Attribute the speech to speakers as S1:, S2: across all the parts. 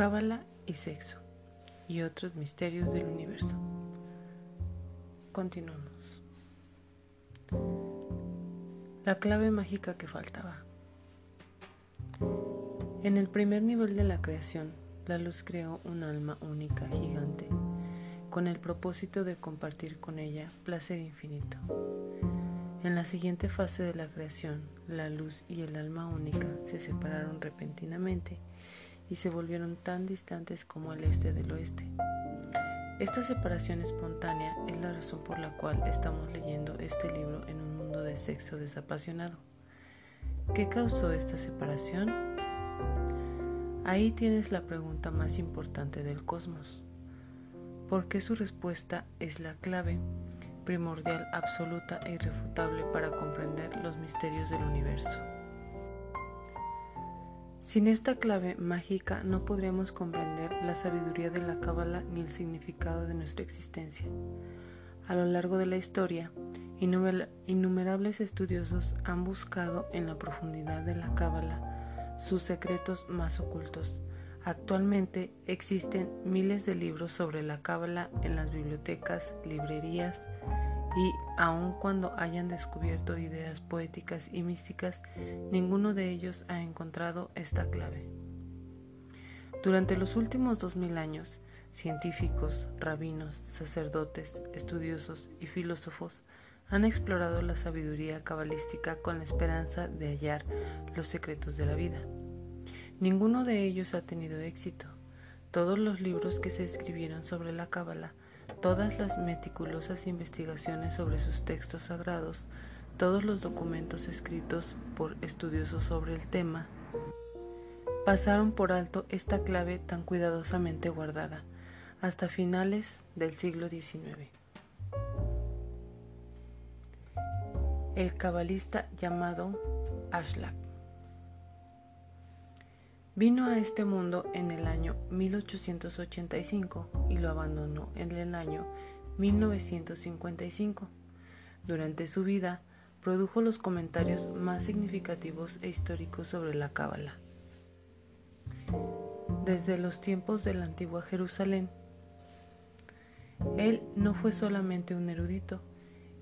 S1: Cábala y sexo y otros misterios del universo. Continuamos. La clave mágica que faltaba. En el primer nivel de la creación, la luz creó un alma única, gigante, con el propósito de compartir con ella placer infinito. En la siguiente fase de la creación, la luz y el alma única se separaron repentinamente y se volvieron tan distantes como el este del oeste. Esta separación espontánea es la razón por la cual estamos leyendo este libro en un mundo de sexo desapasionado. ¿Qué causó esta separación? Ahí tienes la pregunta más importante del cosmos. ¿Por qué su respuesta es la clave primordial, absoluta e irrefutable para comprender los misterios del universo? Sin esta clave mágica no podríamos comprender la sabiduría de la Cábala ni el significado de nuestra existencia. A lo largo de la historia, innumerables estudiosos han buscado en la profundidad de la Cábala sus secretos más ocultos. Actualmente existen miles de libros sobre la Cábala en las bibliotecas, librerías, y aun cuando hayan descubierto ideas poéticas y místicas, ninguno de ellos ha encontrado esta clave. Durante los últimos dos mil años, científicos, rabinos, sacerdotes, estudiosos y filósofos han explorado la sabiduría cabalística con la esperanza de hallar los secretos de la vida. Ninguno de ellos ha tenido éxito. Todos los libros que se escribieron sobre la cábala todas las meticulosas investigaciones sobre sus textos sagrados, todos los documentos escritos por estudiosos sobre el tema, pasaron por alto esta clave tan cuidadosamente guardada hasta finales del siglo XIX. El cabalista llamado Ashlag Vino a este mundo en el año 1885 y lo abandonó en el año 1955. Durante su vida, produjo los comentarios más significativos e históricos sobre la Cábala. Desde los tiempos de la antigua Jerusalén, él no fue solamente un erudito,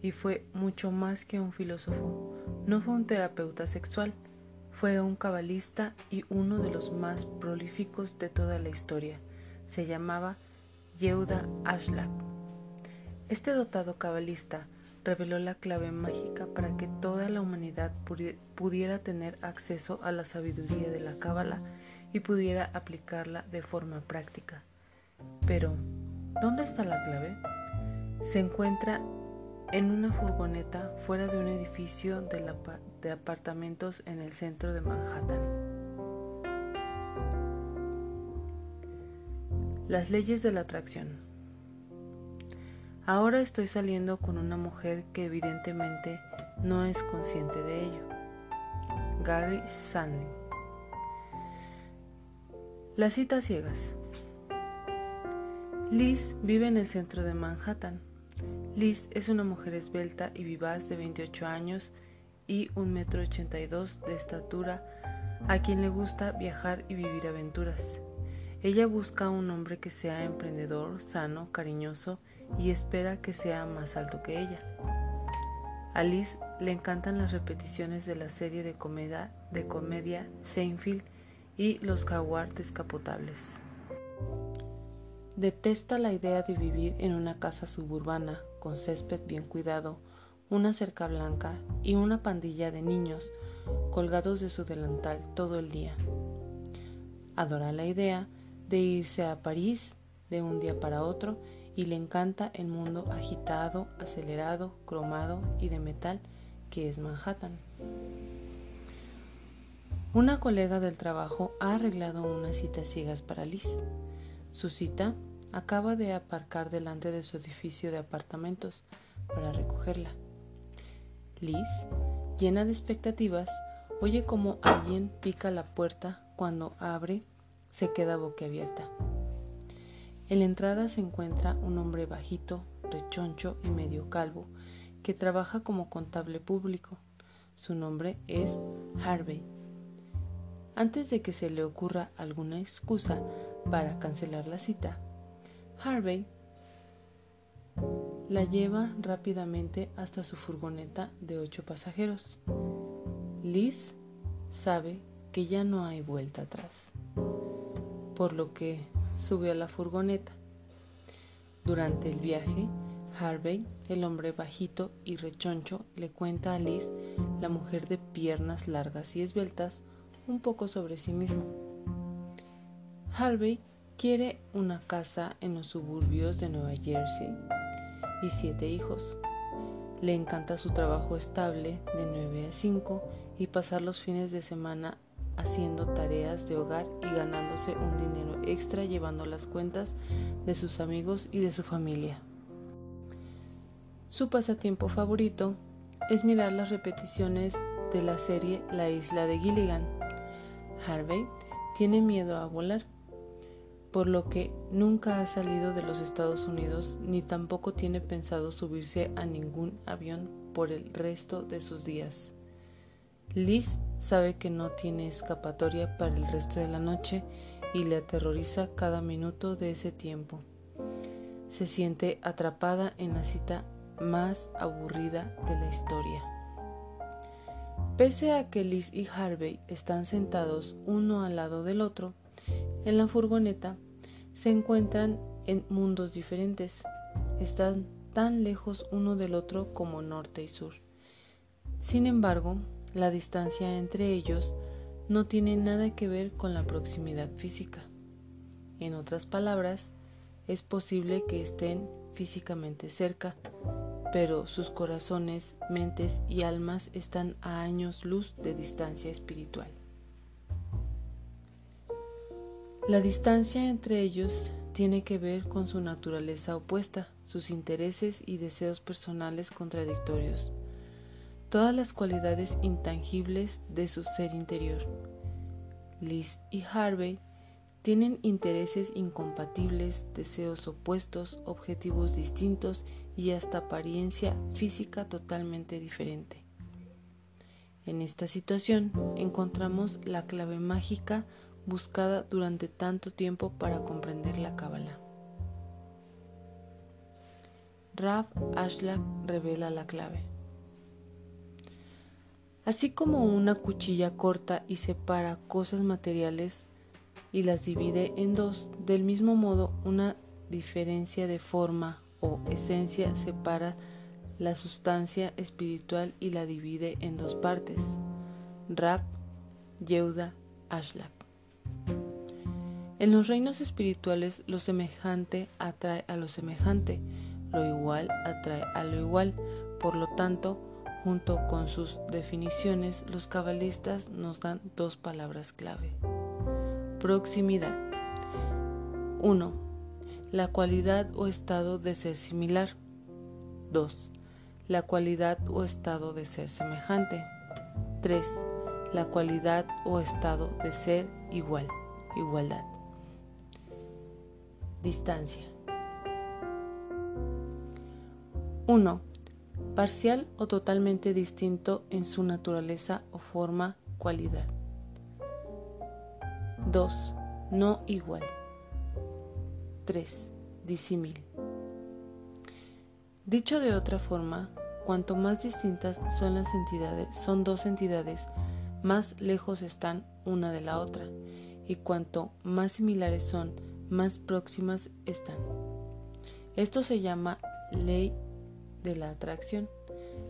S1: y fue mucho más que un filósofo, no fue un terapeuta sexual, fue un cabalista y uno de los más prolíficos de toda la historia. Se llamaba Yehuda Ashlag. Este dotado cabalista reveló la clave mágica para que toda la humanidad pudiera tener acceso a la sabiduría de la cábala y pudiera aplicarla de forma práctica. Pero, ¿dónde está la clave? Se encuentra en una furgoneta fuera de un edificio de, apartamentos en el centro de Manhattan. Las leyes de la atracción. Ahora estoy saliendo con una mujer que evidentemente no es consciente de ello. Gary Sandling. Las citas ciegas. Liz vive en el centro de Manhattan Liz es una mujer esbelta y vivaz de 28 años y 1,82 m de estatura, a quien le gusta viajar y vivir aventuras. Ella busca un hombre que sea emprendedor, sano, cariñoso y espera que sea más alto que ella. A Liz le encantan las repeticiones de la serie de comedia, de Seinfeld y los jaguar descapotables. Detesta la idea de vivir en una casa suburbana con césped bien cuidado, una cerca blanca y una pandilla de niños colgados de su delantal todo el día. Adora la idea de irse a París de un día para otro y le encanta el mundo agitado, acelerado, cromado y de metal que es Manhattan. Una colega del trabajo ha arreglado unas citas ciegas para Liz. Su cita acaba de aparcar delante de su edificio de apartamentos para recogerla. Liz, llena de expectativas, oye como alguien pica la puerta cuando abre, se queda boquiabierta. En la entrada se encuentra un hombre bajito, rechoncho y medio calvo, que trabaja como contable público. Su nombre es Harvey. Antes de que se le ocurra alguna excusa para cancelar la cita, Harvey la lleva rápidamente hasta su furgoneta de ocho pasajeros. Liz sabe que ya no hay vuelta atrás, por lo que sube a la furgoneta. Durante el viaje, Harvey, el hombre bajito y rechoncho, le cuenta a Liz, la mujer de piernas largas y esbeltas, un poco sobre sí mismo. Harvey quiere una casa en los suburbios de Nueva Jersey y siete hijos. Le encanta su trabajo estable de 9 a 5 y pasar los fines de semana haciendo tareas de hogar y ganándose un dinero extra llevando las cuentas de sus amigos y de su familia. Su pasatiempo favorito es mirar las repeticiones de la serie La isla de Gilligan. Harvey tiene miedo a volar, por lo que nunca ha salido de los Estados Unidos ni tampoco tiene pensado subirse a ningún avión por el resto de sus días. Liz sabe que no tiene escapatoria para el resto de la noche y le aterroriza cada minuto de ese tiempo. Se siente atrapada en la cita más aburrida de la historia. Pese a que Liz y Harvey están sentados uno al lado del otro, en la furgoneta se encuentran en mundos diferentes. Están tan lejos uno del otro como norte y sur. Sin embargo, la distancia entre ellos no tiene nada que ver con la proximidad física. En otras palabras, es posible que estén físicamente cerca, pero sus corazones, mentes y almas están a años luz de distancia espiritual. La distancia entre ellos tiene que ver con su naturaleza opuesta, sus intereses y deseos personales contradictorios, todas las cualidades intangibles de su ser interior. Liz y Harvey tienen intereses incompatibles, deseos opuestos, objetivos distintos y hasta apariencia física totalmente diferente. En esta situación encontramos la clave mágica buscada durante tanto tiempo para comprender la cábala. Rav Ashlak revela la clave. Así como una cuchilla corta y separa cosas materiales y las divide en dos, del mismo modo una diferencia de forma o esencia separa la sustancia espiritual y la divide en dos partes. Rab, Yehuda, Ashlak. En los reinos espirituales lo semejante atrae a lo semejante, lo igual atrae a lo igual. Por lo tanto, junto con sus definiciones, los cabalistas nos dan dos palabras clave. Proximidad. 1. La cualidad o estado de ser similar. 2. La cualidad o estado de ser semejante. 3. La cualidad o estado de ser igual. Igualdad. Distancia. 1. Parcial o totalmente distinto en su naturaleza o forma, cualidad. 2. No igual. 3. Disímil. Dicho de otra forma, cuanto más distintas son las entidades, son dos entidades, más lejos están una de la otra, y cuanto más similares son, más próximas están. Esto se llama ley de la atracción.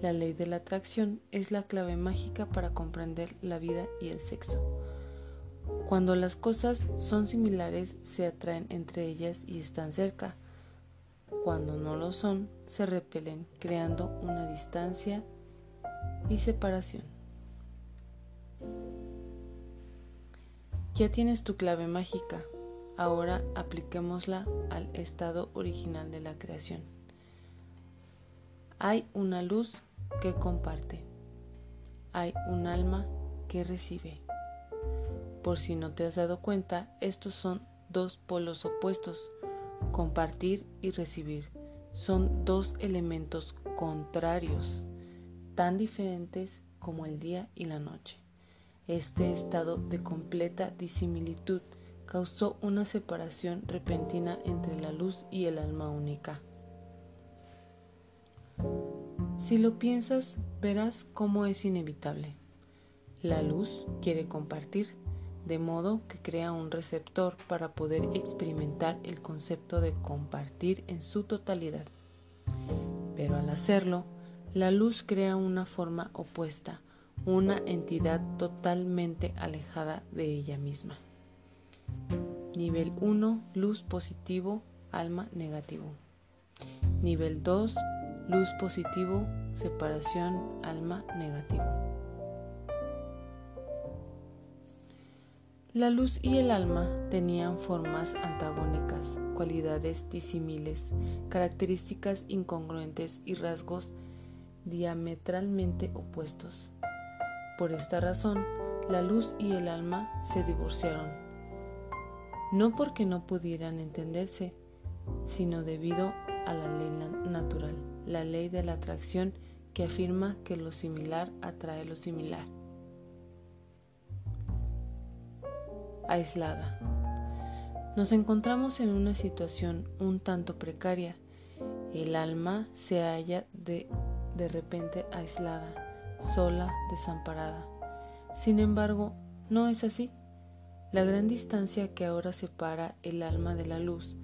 S1: La ley de la atracción es la clave mágica para comprender la vida y el sexo. Cuando las cosas son similares, se atraen entre ellas y están cerca. Cuando no lo son, se repelen, creando una distancia y separación. Ya tienes tu clave mágica. Ahora apliquémosla al estado original de la creación. Hay una luz que comparte. Hay un alma que recibe. Por si no te has dado cuenta, estos son dos polos opuestos, compartir y recibir. Son dos elementos contrarios, tan diferentes como el día y la noche. Este estado de completa disimilitud causó una separación repentina entre la luz y el alma única. Si lo piensas, verás cómo es inevitable. La luz quiere compartir, de modo que crea un receptor para poder experimentar el concepto de compartir en su totalidad. Pero al hacerlo, la luz crea una forma opuesta, una entidad totalmente alejada de ella misma. Nivel 1, luz positivo, alma negativo. Nivel 2, luz positivo, separación, alma negativo. La luz y el alma tenían formas antagónicas, cualidades disímiles, características incongruentes y rasgos diametralmente opuestos. Por esta razón, la luz y el alma se divorciaron, no porque no pudieran entenderse, sino debido a la ley natural, la ley de la atracción que afirma que lo similar atrae lo similar. aislada. Nos encontramos en una situación un tanto precaria. El alma se halla de, de repente aislada, sola, desamparada. Sin embargo, no es así. La gran distancia que ahora separa el alma de la luz,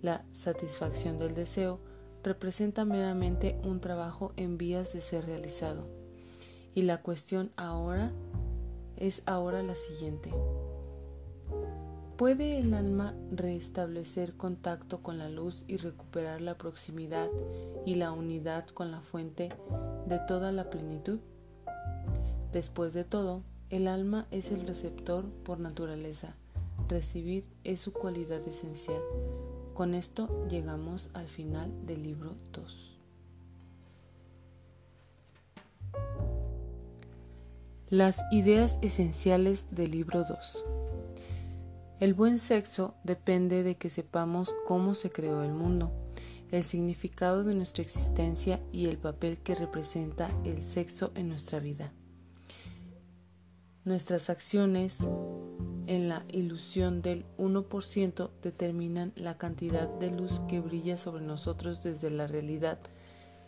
S1: la satisfacción del deseo, representa meramente un trabajo en vías de ser realizado. Y la cuestión ahora es ahora la siguiente. ¿Puede el alma restablecer contacto con la luz y recuperar la proximidad y la unidad con la fuente de toda la plenitud? Después de todo, el alma es el receptor por naturaleza. Recibir es su cualidad esencial. Con esto llegamos al final del libro 2. Las ideas esenciales del libro 2. El buen sexo depende de que sepamos cómo se creó el mundo, el significado de nuestra existencia y el papel que representa el sexo en nuestra vida. Nuestras acciones en la ilusión del 1% determinan la cantidad de luz que brilla sobre nosotros desde la realidad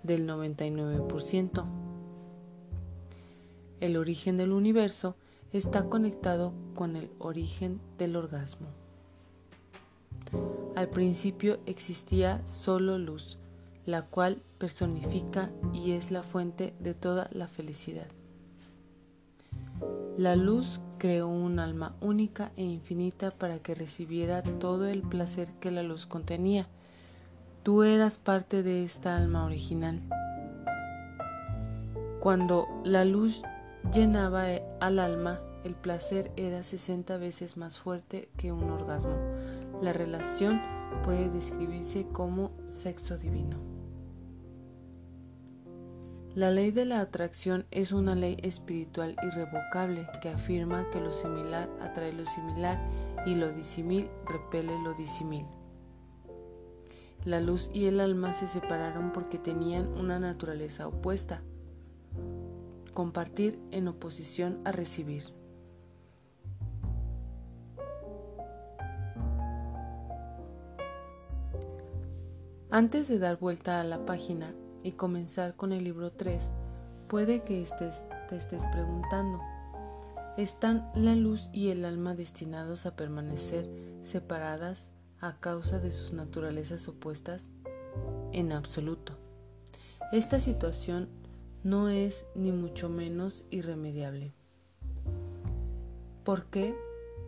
S1: del 99%. El origen del universo está conectado con el origen del orgasmo. Al principio existía solo luz, la cual personifica y es la fuente de toda la felicidad. La luz creó un alma única e infinita para que recibiera todo el placer que la luz contenía. Tú eras parte de esta alma original. Cuando la luz llenaba al alma, el placer era 60 veces más fuerte que un orgasmo. La relación puede describirse como sexo divino. La ley de la atracción es una ley espiritual irrevocable que afirma que lo similar atrae lo similar y lo disimil repele lo disimil. La luz y el alma se separaron porque tenían una naturaleza opuesta compartir en oposición a recibir. Antes de dar vuelta a la página y comenzar con el libro 3, puede que estés, te estés preguntando, ¿están la luz y el alma destinados a permanecer separadas a causa de sus naturalezas opuestas? En absoluto. Esta situación no es ni mucho menos irremediable. Porque,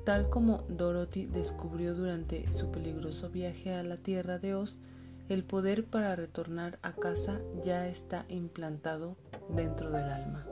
S1: tal como Dorothy descubrió durante su peligroso viaje a la tierra de Oz, el poder para retornar a casa ya está implantado dentro del alma.